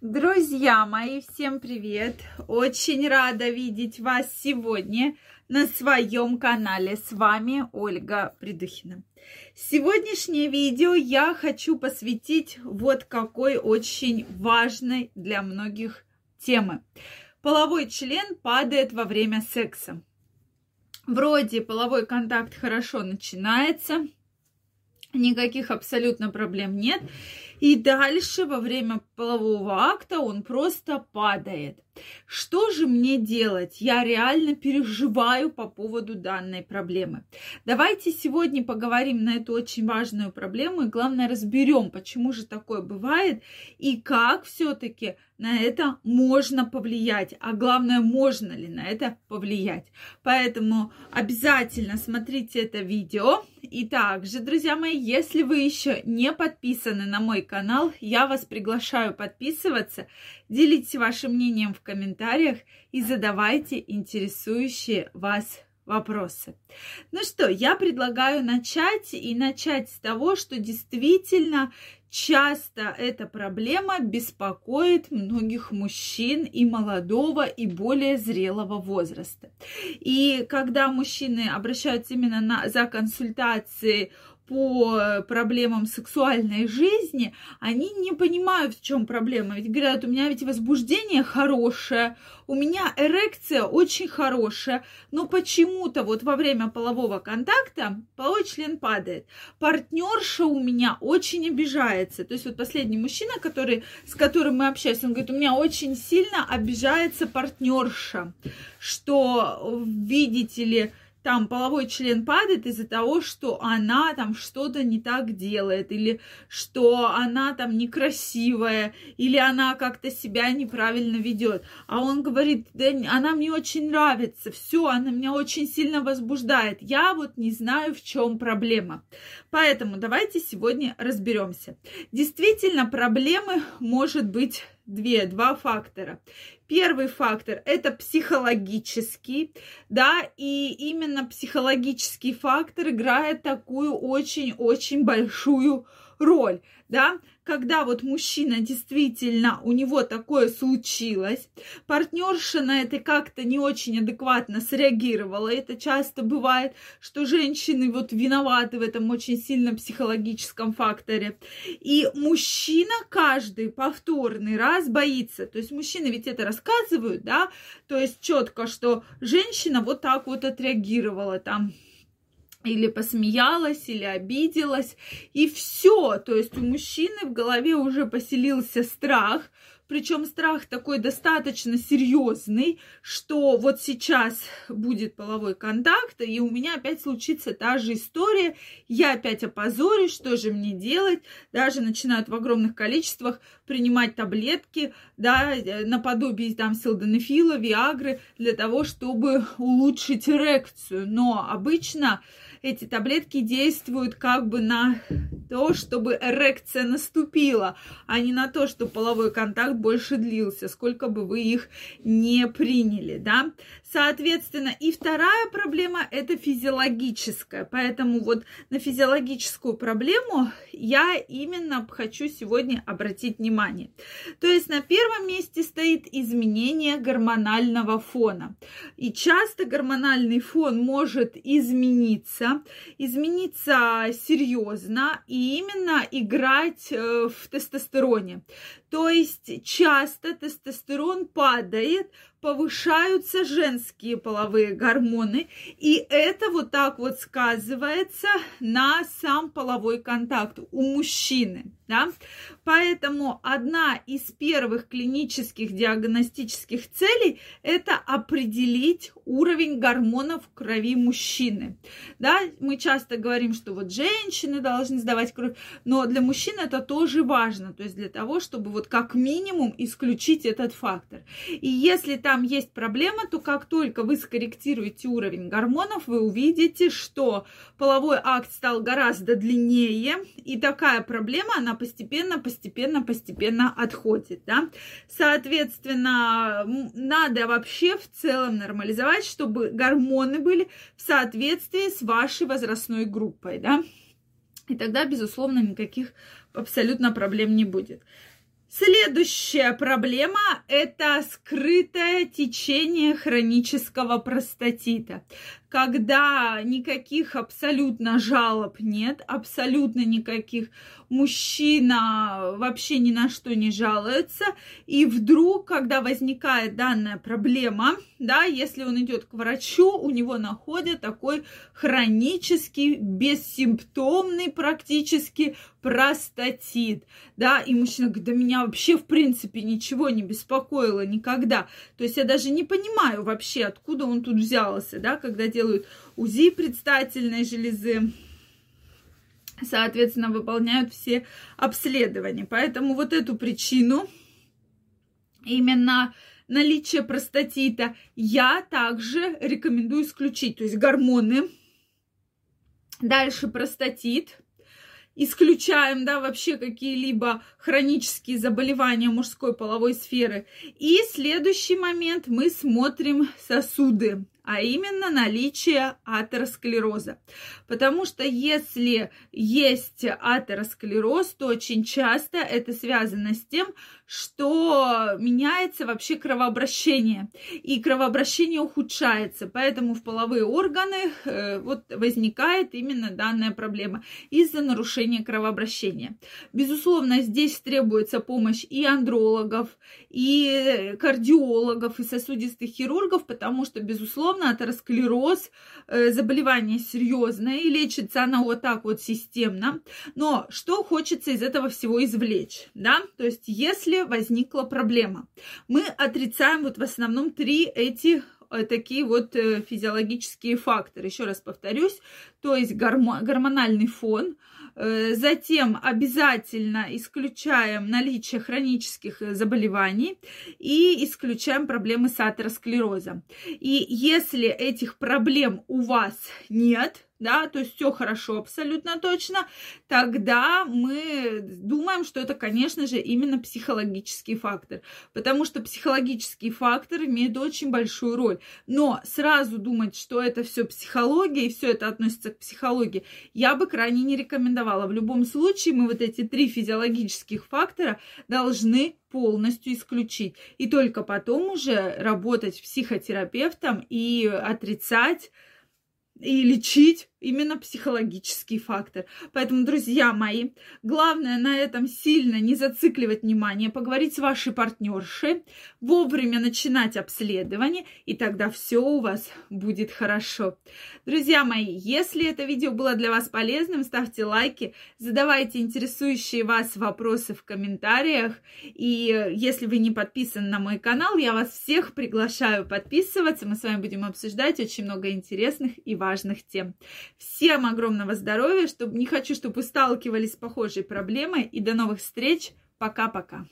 Друзья мои, всем привет! Очень рада видеть вас сегодня на своем канале. С вами Ольга Придухина. Сегодняшнее видео я хочу посвятить вот какой очень важной для многих темы. Половой член падает во время секса. Вроде половой контакт хорошо начинается, никаких абсолютно проблем нет. И дальше во время полового акта он просто падает. Что же мне делать? Я реально переживаю по поводу данной проблемы. Давайте сегодня поговорим на эту очень важную проблему и главное разберем, почему же такое бывает и как все-таки на это можно повлиять, а главное, можно ли на это повлиять. Поэтому обязательно смотрите это видео. И также, друзья мои, если вы еще не подписаны на мой канал, я вас приглашаю подписываться, делитесь вашим мнением в комментариях и задавайте интересующие вас вопросы. Ну что, я предлагаю начать и начать с того, что действительно часто эта проблема беспокоит многих мужчин и молодого, и более зрелого возраста. И когда мужчины обращаются именно на, за консультацией по проблемам сексуальной жизни, они не понимают, в чем проблема. Ведь говорят, у меня ведь возбуждение хорошее, у меня эрекция очень хорошая, но почему-то вот во время полового контакта половой член падает. Партнерша у меня очень обижается. То есть вот последний мужчина, который, с которым мы общаемся, он говорит, у меня очень сильно обижается партнерша, что, видите ли, там половой член падает из-за того, что она там что-то не так делает, или что она там некрасивая, или она как-то себя неправильно ведет. А он говорит, да она мне очень нравится, все, она меня очень сильно возбуждает. Я вот не знаю, в чем проблема. Поэтому давайте сегодня разберемся. Действительно, проблемы может быть две, два фактора. Первый фактор – это психологический, да, и именно психологический фактор играет такую очень-очень большую роль, да, когда вот мужчина действительно, у него такое случилось, партнерша на это как-то не очень адекватно среагировала. Это часто бывает, что женщины вот виноваты в этом очень сильно психологическом факторе. И мужчина каждый повторный раз боится. То есть мужчины ведь это рассказывают, да, то есть четко, что женщина вот так вот отреагировала там или посмеялась, или обиделась, и все. То есть у мужчины в голове уже поселился страх, причем страх такой достаточно серьезный, что вот сейчас будет половой контакт, и у меня опять случится та же история, я опять опозорюсь, что же мне делать, даже начинают в огромных количествах принимать таблетки, да, наподобие там силденефила, виагры, для того, чтобы улучшить эрекцию, но обычно эти таблетки действуют как бы на то, чтобы эрекция наступила, а не на то, что половой контакт больше длился, сколько бы вы их не приняли, да. Соответственно, и вторая проблема – это физиологическая, поэтому вот на физиологическую проблему я именно хочу сегодня обратить внимание. То есть на первом месте стоит изменение гормонального фона. И часто гормональный фон может измениться, измениться серьезно и именно играть э, в тестостероне. То есть часто тестостерон падает, повышаются женские половые гормоны, и это вот так вот сказывается на сам половой контакт у мужчины. Да? Поэтому одна из первых клинических диагностических целей – это определить уровень гормонов в крови мужчины. Да? Мы часто говорим, что вот женщины должны сдавать кровь, но для мужчин это тоже важно, то есть для того, чтобы вот как минимум исключить этот фактор. И если там есть проблема, то как только вы скорректируете уровень гормонов, вы увидите, что половой акт стал гораздо длиннее, и такая проблема, она постепенно, постепенно, постепенно отходит, да. Соответственно, надо вообще в целом нормализовать, чтобы гормоны были в соответствии с вашей возрастной группой, да. И тогда, безусловно, никаких абсолютно проблем не будет. Следующая проблема – это скрытое течение хронического простатита когда никаких абсолютно жалоб нет, абсолютно никаких мужчина вообще ни на что не жалуется, и вдруг, когда возникает данная проблема, да, если он идет к врачу, у него находят такой хронический, бессимптомный практически простатит, да, и мужчина говорит, да меня вообще в принципе ничего не беспокоило никогда, то есть я даже не понимаю вообще, откуда он тут взялся, да, когда делают УЗИ предстательной железы, соответственно, выполняют все обследования. Поэтому вот эту причину, именно наличие простатита, я также рекомендую исключить. То есть гормоны, дальше простатит, исключаем, да, вообще какие-либо хронические заболевания мужской половой сферы. И следующий момент мы смотрим сосуды а именно наличие атеросклероза. Потому что если есть атеросклероз, то очень часто это связано с тем, что меняется вообще кровообращение, и кровообращение ухудшается, поэтому в половые органы э, вот возникает именно данная проблема из-за нарушения кровообращения. Безусловно, здесь требуется помощь и андрологов, и кардиологов, и сосудистых хирургов, потому что, безусловно, атеросклероз э, заболевание серьезное, и лечится оно вот так вот системно. Но что хочется из этого всего извлечь, да? То есть, если возникла проблема. Мы отрицаем вот в основном три эти э, такие вот э, физиологические факторы. Еще раз повторюсь, то есть гормональный фон, затем обязательно исключаем наличие хронических заболеваний и исключаем проблемы с атеросклерозом. И если этих проблем у вас нет, да, то есть все хорошо абсолютно точно, тогда мы думаем, что это, конечно же, именно психологический фактор, потому что психологический фактор имеет очень большую роль. Но сразу думать, что это все психология и все это относится к психологии, я бы крайне не рекомендовала. В любом случае мы вот эти три физиологических фактора должны полностью исключить. И только потом уже работать психотерапевтом и отрицать и лечить именно психологический фактор. Поэтому, друзья мои, главное на этом сильно не зацикливать внимание, поговорить с вашей партнершей, вовремя начинать обследование, и тогда все у вас будет хорошо. Друзья мои, если это видео было для вас полезным, ставьте лайки, задавайте интересующие вас вопросы в комментариях, и если вы не подписаны на мой канал, я вас всех приглашаю подписываться, мы с вами будем обсуждать очень много интересных и важных тем. Всем огромного здоровья, чтобы не хочу, чтобы вы сталкивались с похожей проблемой. И до новых встреч. Пока-пока.